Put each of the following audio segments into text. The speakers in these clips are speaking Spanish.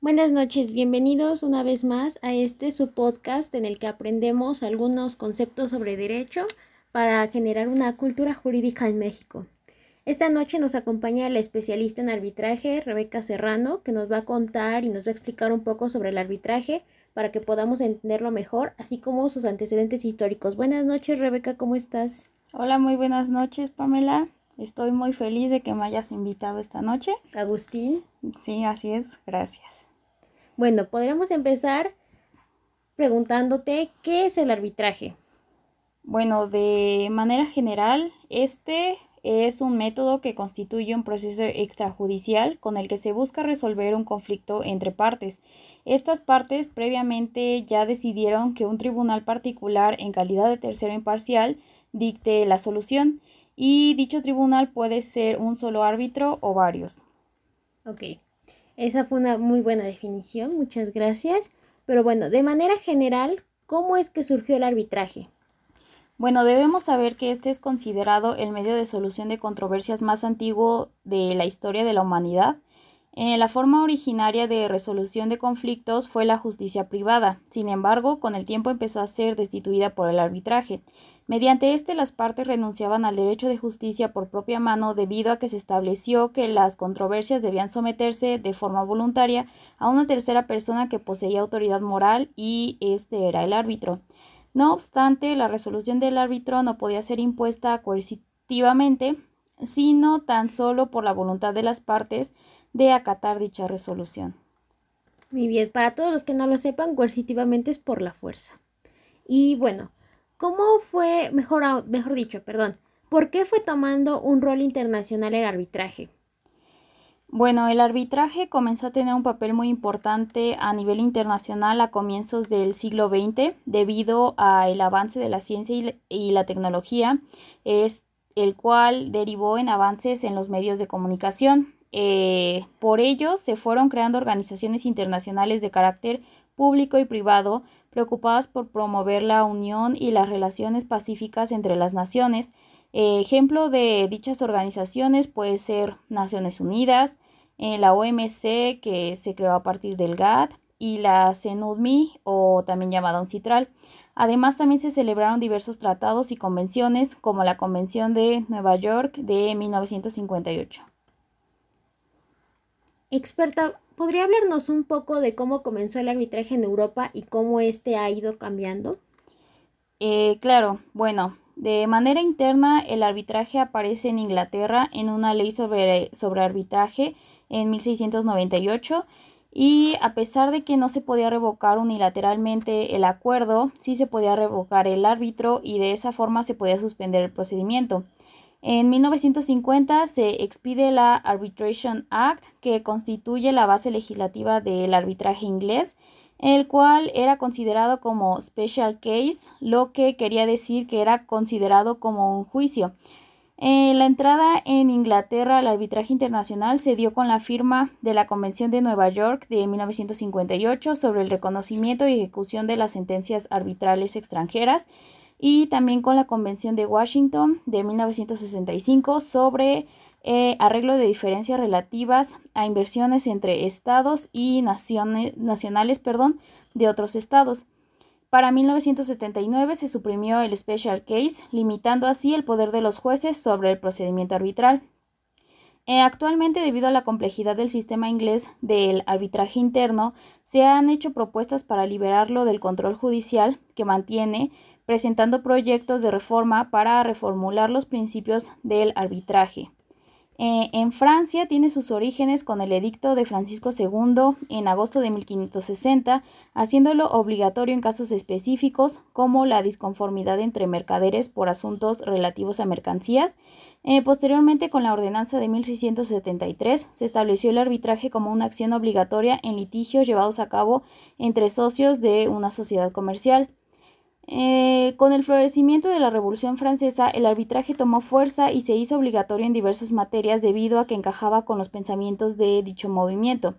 Buenas noches, bienvenidos una vez más a este su podcast en el que aprendemos algunos conceptos sobre derecho para generar una cultura jurídica en México. Esta noche nos acompaña la especialista en arbitraje, Rebeca Serrano, que nos va a contar y nos va a explicar un poco sobre el arbitraje para que podamos entenderlo mejor, así como sus antecedentes históricos. Buenas noches, Rebeca, ¿cómo estás? Hola, muy buenas noches, Pamela. Estoy muy feliz de que me hayas invitado esta noche. Agustín. Sí, así es, gracias. Bueno, podríamos empezar preguntándote qué es el arbitraje. Bueno, de manera general, este es un método que constituye un proceso extrajudicial con el que se busca resolver un conflicto entre partes. Estas partes previamente ya decidieron que un tribunal particular en calidad de tercero imparcial dicte la solución y dicho tribunal puede ser un solo árbitro o varios. Ok, esa fue una muy buena definición, muchas gracias. Pero bueno, de manera general, ¿cómo es que surgió el arbitraje? Bueno, debemos saber que este es considerado el medio de solución de controversias más antiguo de la historia de la humanidad. Eh, la forma originaria de resolución de conflictos fue la justicia privada. Sin embargo, con el tiempo empezó a ser destituida por el arbitraje. Mediante este, las partes renunciaban al derecho de justicia por propia mano debido a que se estableció que las controversias debían someterse de forma voluntaria a una tercera persona que poseía autoridad moral y este era el árbitro. No obstante, la resolución del árbitro no podía ser impuesta coercitivamente, sino tan solo por la voluntad de las partes de acatar dicha resolución. Muy bien, para todos los que no lo sepan, coercitivamente es por la fuerza. Y bueno, ¿Cómo fue, mejor, mejor dicho, perdón, por qué fue tomando un rol internacional el arbitraje? Bueno, el arbitraje comenzó a tener un papel muy importante a nivel internacional a comienzos del siglo XX debido al avance de la ciencia y la tecnología, es el cual derivó en avances en los medios de comunicación. Eh, por ello, se fueron creando organizaciones internacionales de carácter público y privado preocupadas por promover la unión y las relaciones pacíficas entre las naciones. ejemplo de dichas organizaciones puede ser Naciones Unidas, eh, la OMC que se creó a partir del GATT y la CENUDMI o también llamada UNCITRAL. Además también se celebraron diversos tratados y convenciones como la Convención de Nueva York de 1958. Experta, ¿podría hablarnos un poco de cómo comenzó el arbitraje en Europa y cómo este ha ido cambiando? Eh, claro, bueno, de manera interna el arbitraje aparece en Inglaterra en una ley sobre, sobre arbitraje en 1698 y a pesar de que no se podía revocar unilateralmente el acuerdo, sí se podía revocar el árbitro y de esa forma se podía suspender el procedimiento. En 1950 se expide la Arbitration Act, que constituye la base legislativa del arbitraje inglés, el cual era considerado como special case, lo que quería decir que era considerado como un juicio. La entrada en Inglaterra al arbitraje internacional se dio con la firma de la Convención de Nueva York de 1958 sobre el reconocimiento y ejecución de las sentencias arbitrales extranjeras y también con la Convención de Washington de 1965 sobre eh, arreglo de diferencias relativas a inversiones entre estados y naciones, nacionales perdón, de otros estados. Para 1979 se suprimió el Special Case, limitando así el poder de los jueces sobre el procedimiento arbitral. Eh, actualmente, debido a la complejidad del sistema inglés del arbitraje interno, se han hecho propuestas para liberarlo del control judicial que mantiene, presentando proyectos de reforma para reformular los principios del arbitraje. Eh, en Francia tiene sus orígenes con el edicto de Francisco II en agosto de 1560, haciéndolo obligatorio en casos específicos como la disconformidad entre mercaderes por asuntos relativos a mercancías. Eh, posteriormente, con la ordenanza de 1673, se estableció el arbitraje como una acción obligatoria en litigios llevados a cabo entre socios de una sociedad comercial. Eh, con el florecimiento de la Revolución Francesa, el arbitraje tomó fuerza y se hizo obligatorio en diversas materias debido a que encajaba con los pensamientos de dicho movimiento.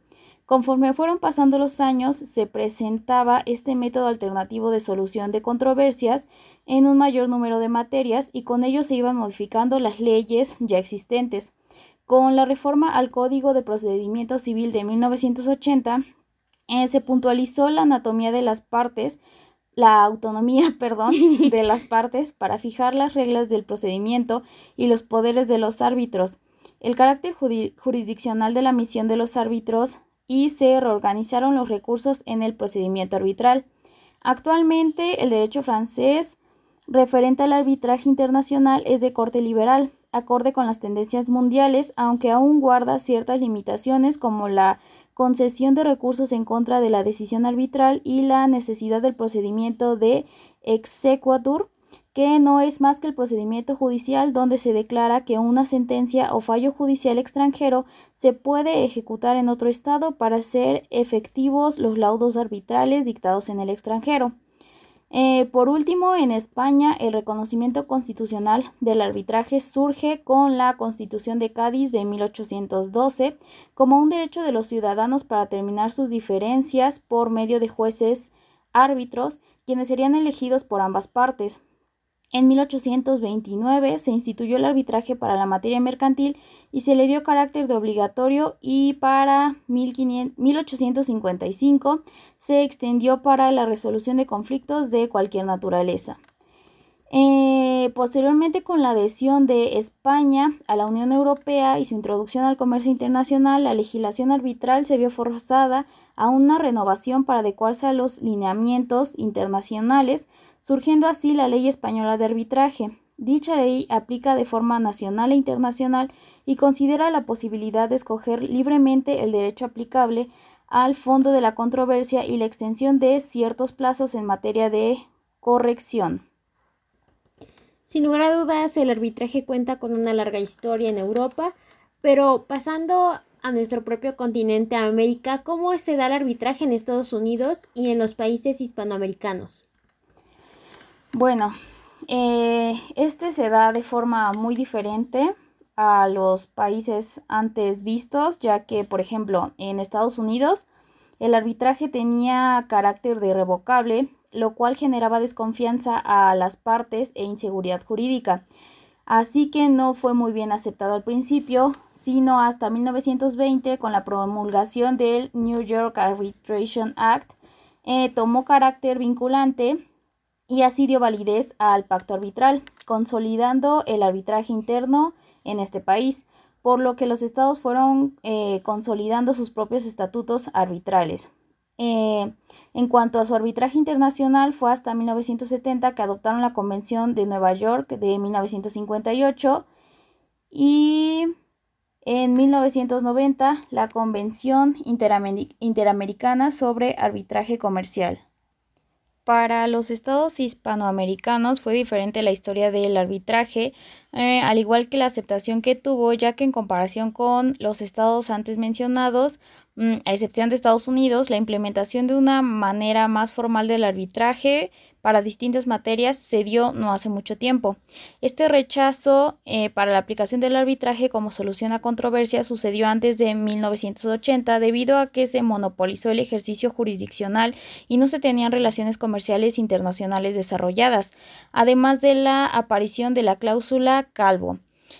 Conforme fueron pasando los años, se presentaba este método alternativo de solución de controversias en un mayor número de materias y con ello se iban modificando las leyes ya existentes. Con la reforma al Código de Procedimiento Civil de 1980, eh, se puntualizó la anatomía de las partes, la autonomía, perdón, de las partes para fijar las reglas del procedimiento y los poderes de los árbitros, el carácter jurisdiccional de la misión de los árbitros y se reorganizaron los recursos en el procedimiento arbitral. Actualmente, el derecho francés referente al arbitraje internacional es de corte liberal, acorde con las tendencias mundiales, aunque aún guarda ciertas limitaciones como la concesión de recursos en contra de la decisión arbitral y la necesidad del procedimiento de exequatur, que no es más que el procedimiento judicial donde se declara que una sentencia o fallo judicial extranjero se puede ejecutar en otro estado para hacer efectivos los laudos arbitrales dictados en el extranjero. Eh, por último, en España, el reconocimiento constitucional del arbitraje surge con la Constitución de Cádiz de 1812 como un derecho de los ciudadanos para terminar sus diferencias por medio de jueces árbitros, quienes serían elegidos por ambas partes. En 1829 se instituyó el arbitraje para la materia mercantil y se le dio carácter de obligatorio y para 1855 se extendió para la resolución de conflictos de cualquier naturaleza. Eh, posteriormente, con la adhesión de España a la Unión Europea y su introducción al comercio internacional, la legislación arbitral se vio forzada a una renovación para adecuarse a los lineamientos internacionales surgiendo así la Ley Española de Arbitraje. Dicha ley aplica de forma nacional e internacional y considera la posibilidad de escoger libremente el derecho aplicable al fondo de la controversia y la extensión de ciertos plazos en materia de corrección. Sin lugar a dudas, el arbitraje cuenta con una larga historia en Europa, pero pasando a nuestro propio continente, América, ¿cómo se da el arbitraje en Estados Unidos y en los países hispanoamericanos? Bueno, eh, este se da de forma muy diferente a los países antes vistos, ya que, por ejemplo, en Estados Unidos el arbitraje tenía carácter de irrevocable, lo cual generaba desconfianza a las partes e inseguridad jurídica. Así que no fue muy bien aceptado al principio, sino hasta 1920 con la promulgación del New York Arbitration Act, eh, tomó carácter vinculante y así dio validez al pacto arbitral, consolidando el arbitraje interno en este país, por lo que los estados fueron eh, consolidando sus propios estatutos arbitrales. Eh, en cuanto a su arbitraje internacional, fue hasta 1970 que adoptaron la Convención de Nueva York de 1958 y en 1990 la Convención Interamericana sobre Arbitraje Comercial. Para los estados hispanoamericanos fue diferente la historia del arbitraje, eh, al igual que la aceptación que tuvo, ya que en comparación con los estados antes mencionados, mm, a excepción de Estados Unidos, la implementación de una manera más formal del arbitraje para distintas materias se dio no hace mucho tiempo. Este rechazo eh, para la aplicación del arbitraje como solución a controversias sucedió antes de 1980 debido a que se monopolizó el ejercicio jurisdiccional y no se tenían relaciones comerciales internacionales desarrolladas, además de la aparición de la cláusula Calvo,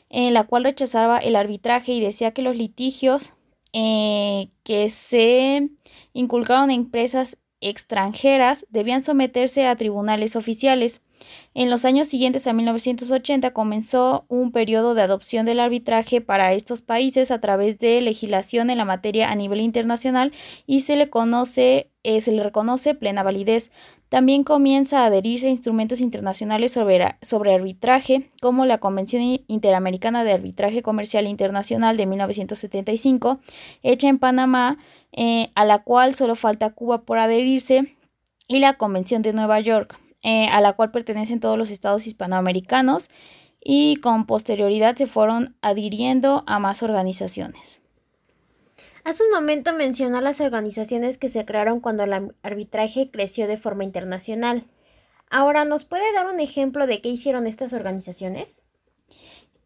en la cual rechazaba el arbitraje y decía que los litigios eh, que se inculcaron en empresas extranjeras debían someterse a tribunales oficiales. En los años siguientes a 1980 comenzó un periodo de adopción del arbitraje para estos países a través de legislación en la materia a nivel internacional y se le conoce eh, se le reconoce plena validez. También comienza a adherirse a instrumentos internacionales sobre, sobre arbitraje, como la Convención Interamericana de Arbitraje Comercial Internacional de 1975, hecha en Panamá, eh, a la cual solo falta Cuba por adherirse, y la Convención de Nueva York, eh, a la cual pertenecen todos los estados hispanoamericanos, y con posterioridad se fueron adhiriendo a más organizaciones. Hace un momento mencionó las organizaciones que se crearon cuando el arbitraje creció de forma internacional. Ahora, ¿nos puede dar un ejemplo de qué hicieron estas organizaciones?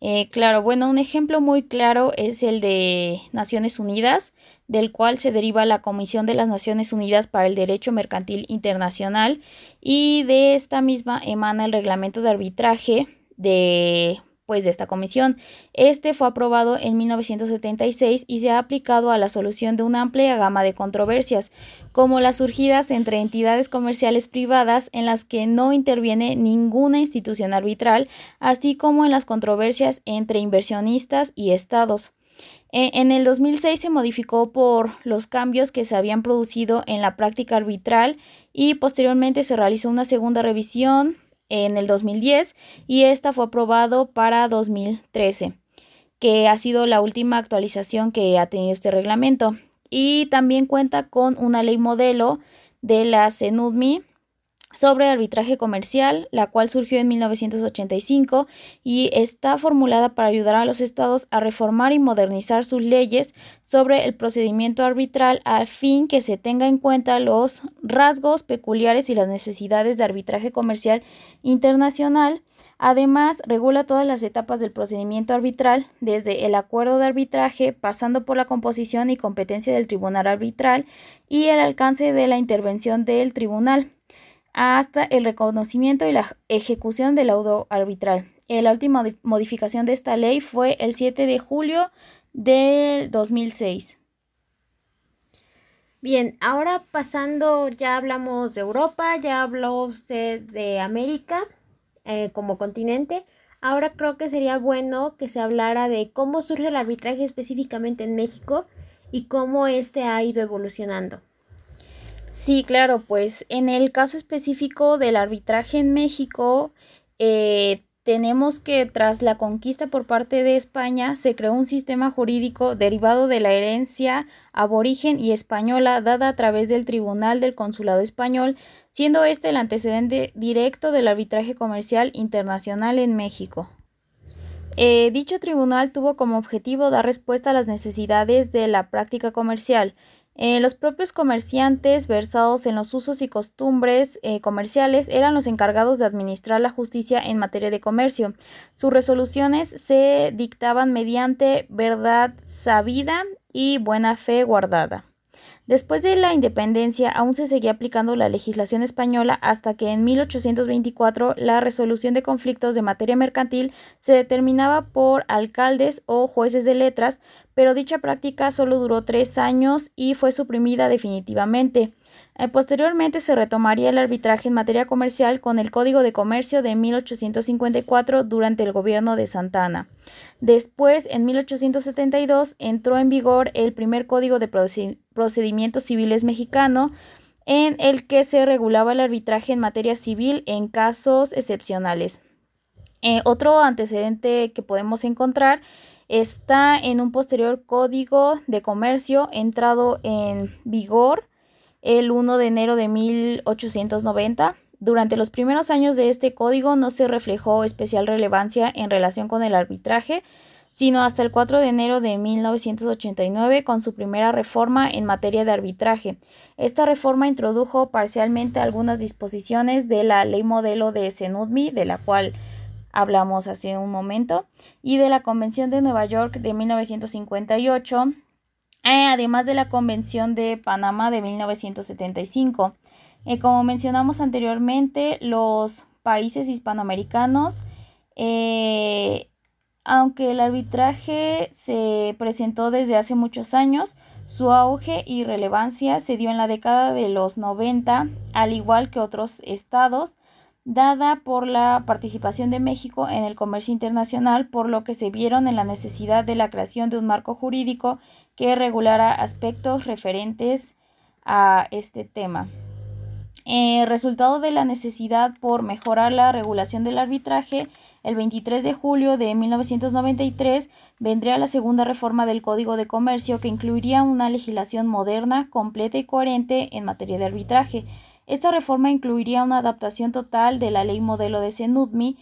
Eh, claro, bueno, un ejemplo muy claro es el de Naciones Unidas, del cual se deriva la Comisión de las Naciones Unidas para el Derecho Mercantil Internacional y de esta misma emana el reglamento de arbitraje de pues de esta comisión. Este fue aprobado en 1976 y se ha aplicado a la solución de una amplia gama de controversias, como las surgidas entre entidades comerciales privadas en las que no interviene ninguna institución arbitral, así como en las controversias entre inversionistas y estados. E, en el 2006 se modificó por los cambios que se habían producido en la práctica arbitral y posteriormente se realizó una segunda revisión en el 2010 y esta fue aprobado para 2013, que ha sido la última actualización que ha tenido este reglamento. Y también cuenta con una ley modelo de la CENUDMI sobre arbitraje comercial, la cual surgió en 1985 y está formulada para ayudar a los estados a reformar y modernizar sus leyes sobre el procedimiento arbitral al fin que se tenga en cuenta los rasgos peculiares y las necesidades de arbitraje comercial internacional. Además, regula todas las etapas del procedimiento arbitral, desde el acuerdo de arbitraje, pasando por la composición y competencia del tribunal arbitral y el alcance de la intervención del tribunal hasta el reconocimiento y la ejecución del laudo arbitral. La última modificación de esta ley fue el 7 de julio del 2006. Bien, ahora pasando, ya hablamos de Europa, ya habló usted de América eh, como continente. Ahora creo que sería bueno que se hablara de cómo surge el arbitraje específicamente en México y cómo este ha ido evolucionando. Sí, claro, pues en el caso específico del arbitraje en México, eh, tenemos que tras la conquista por parte de España se creó un sistema jurídico derivado de la herencia aborigen y española dada a través del Tribunal del Consulado Español, siendo este el antecedente directo del arbitraje comercial internacional en México. Eh, dicho tribunal tuvo como objetivo dar respuesta a las necesidades de la práctica comercial, eh, los propios comerciantes versados en los usos y costumbres eh, comerciales eran los encargados de administrar la justicia en materia de comercio. Sus resoluciones se dictaban mediante verdad sabida y buena fe guardada. Después de la independencia aún se seguía aplicando la legislación española hasta que en 1824 la resolución de conflictos de materia mercantil se determinaba por alcaldes o jueces de letras, pero dicha práctica solo duró tres años y fue suprimida definitivamente. Eh, posteriormente se retomaría el arbitraje en materia comercial con el Código de Comercio de 1854 durante el gobierno de Santa Ana. Después, en 1872, entró en vigor el primer Código de Procedimientos Civiles mexicano, en el que se regulaba el arbitraje en materia civil en casos excepcionales. Eh, otro antecedente que podemos encontrar está en un posterior Código de Comercio entrado en vigor el 1 de enero de 1890. Durante los primeros años de este código no se reflejó especial relevancia en relación con el arbitraje, sino hasta el 4 de enero de 1989 con su primera reforma en materia de arbitraje. Esta reforma introdujo parcialmente algunas disposiciones de la ley modelo de Senudmi, de la cual hablamos hace un momento, y de la Convención de Nueva York de 1958, eh, además de la Convención de Panamá de 1975. Eh, como mencionamos anteriormente, los países hispanoamericanos, eh, aunque el arbitraje se presentó desde hace muchos años, su auge y relevancia se dio en la década de los 90, al igual que otros estados, dada por la participación de México en el comercio internacional, por lo que se vieron en la necesidad de la creación de un marco jurídico que regulara aspectos referentes a este tema. Eh, resultado de la necesidad por mejorar la regulación del arbitraje, el 23 de julio de 1993 vendría la segunda reforma del Código de Comercio que incluiría una legislación moderna, completa y coherente en materia de arbitraje. Esta reforma incluiría una adaptación total de la ley modelo de CENUDMI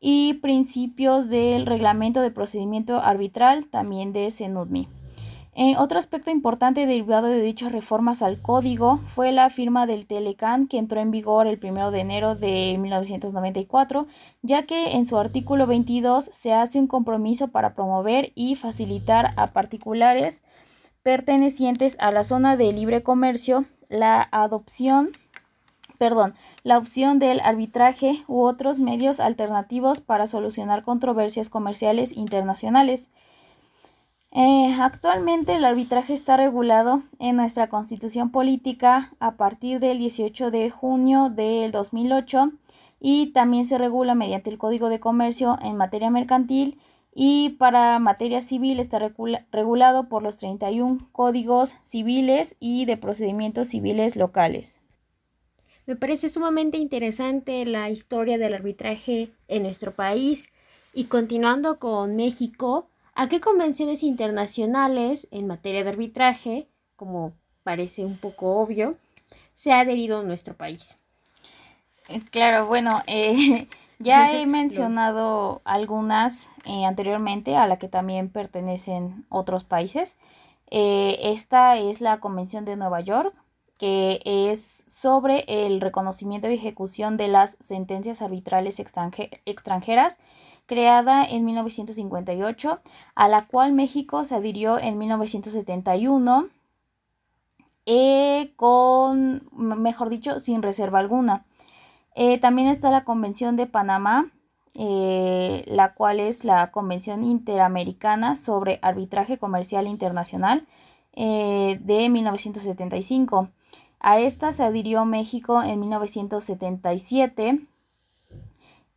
y principios del reglamento de procedimiento arbitral también de CENUDMI. Eh, otro aspecto importante derivado de dichas reformas al código fue la firma del Telecan que entró en vigor el 1 de enero de 1994, ya que en su artículo 22 se hace un compromiso para promover y facilitar a particulares pertenecientes a la zona de libre comercio la adopción perdón, la opción del arbitraje u otros medios alternativos para solucionar controversias comerciales internacionales. Eh, actualmente el arbitraje está regulado en nuestra constitución política a partir del 18 de junio del 2008 y también se regula mediante el Código de Comercio en materia mercantil y para materia civil está regulado por los 31 códigos civiles y de procedimientos civiles locales. Me parece sumamente interesante la historia del arbitraje en nuestro país y continuando con México, ¿a qué convenciones internacionales en materia de arbitraje, como parece un poco obvio, se ha adherido nuestro país? Eh, claro, bueno, eh, ya he mencionado algunas eh, anteriormente a la que también pertenecen otros países. esta es la Convención de Nueva York, que es sobre el reconocimiento y ejecución de las sentencias arbitrales extranjeras, creada en 1958, a la cual México se adhirió en 1971, eh, con, mejor dicho, sin reserva alguna. Eh, también está la Convención de Panamá, eh, la cual es la Convención Interamericana sobre Arbitraje Comercial Internacional de 1975. A esta se adhirió México en 1977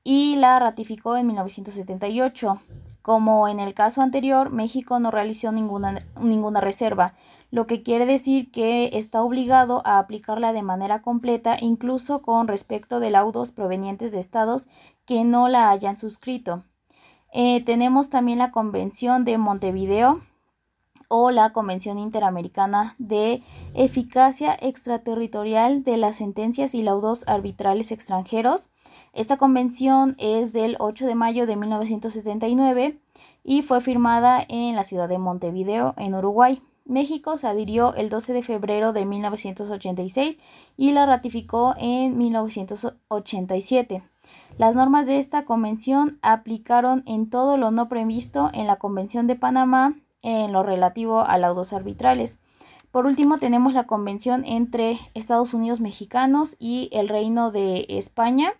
y la ratificó en 1978. Como en el caso anterior, México no realizó ninguna, ninguna reserva, lo que quiere decir que está obligado a aplicarla de manera completa, incluso con respecto de laudos provenientes de estados que no la hayan suscrito. Eh, tenemos también la Convención de Montevideo, o la Convención Interamericana de Eficacia Extraterritorial de las Sentencias y Laudos Arbitrales Extranjeros. Esta convención es del 8 de mayo de 1979 y fue firmada en la ciudad de Montevideo, en Uruguay. México se adhirió el 12 de febrero de 1986 y la ratificó en 1987. Las normas de esta convención aplicaron en todo lo no previsto en la Convención de Panamá en lo relativo a laudos arbitrales. Por último, tenemos la convención entre Estados Unidos mexicanos y el Reino de España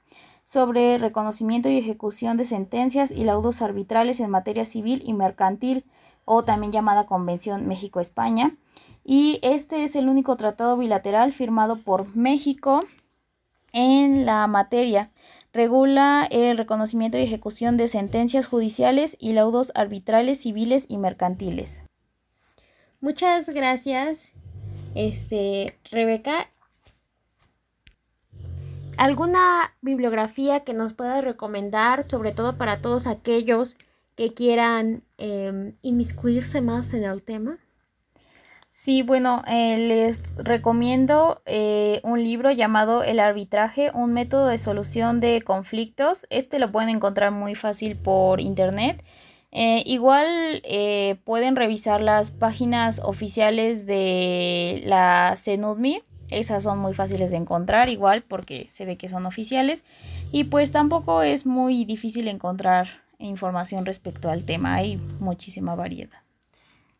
sobre reconocimiento y ejecución de sentencias y laudos arbitrales en materia civil y mercantil, o también llamada Convención México-España. Y este es el único tratado bilateral firmado por México en la materia regula el reconocimiento y ejecución de sentencias judiciales y laudos arbitrales civiles y mercantiles. Muchas gracias, este, Rebeca. ¿Alguna bibliografía que nos puedas recomendar, sobre todo para todos aquellos que quieran em, inmiscuirse más en el tema? Sí, bueno, eh, les recomiendo eh, un libro llamado El arbitraje, un método de solución de conflictos. Este lo pueden encontrar muy fácil por internet. Eh, igual pueden revisar las páginas oficiales de la CENUDMI. Esas son muy fáciles de encontrar, igual porque se ve que son oficiales. Y pues tampoco es muy difícil encontrar información respecto al tema. Hay muchísima variedad.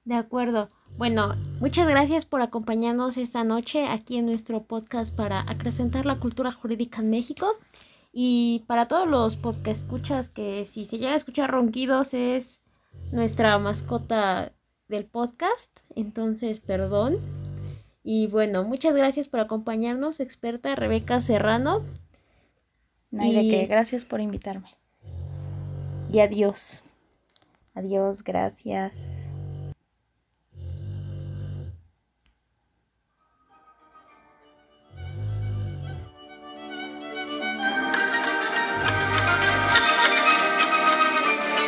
De acuerdo. Bueno, muchas gracias por acompañarnos esta noche aquí en nuestro podcast para acrecentar la cultura jurídica en México. Y para todos los podcast escuchas que si se llega a escuchar ronquidos es nuestra mascota del podcast, entonces perdón. Y bueno, muchas gracias por acompañarnos, experta Rebeca Serrano. No hay de qué, gracias por invitarme. Y adiós. Adiós, gracias.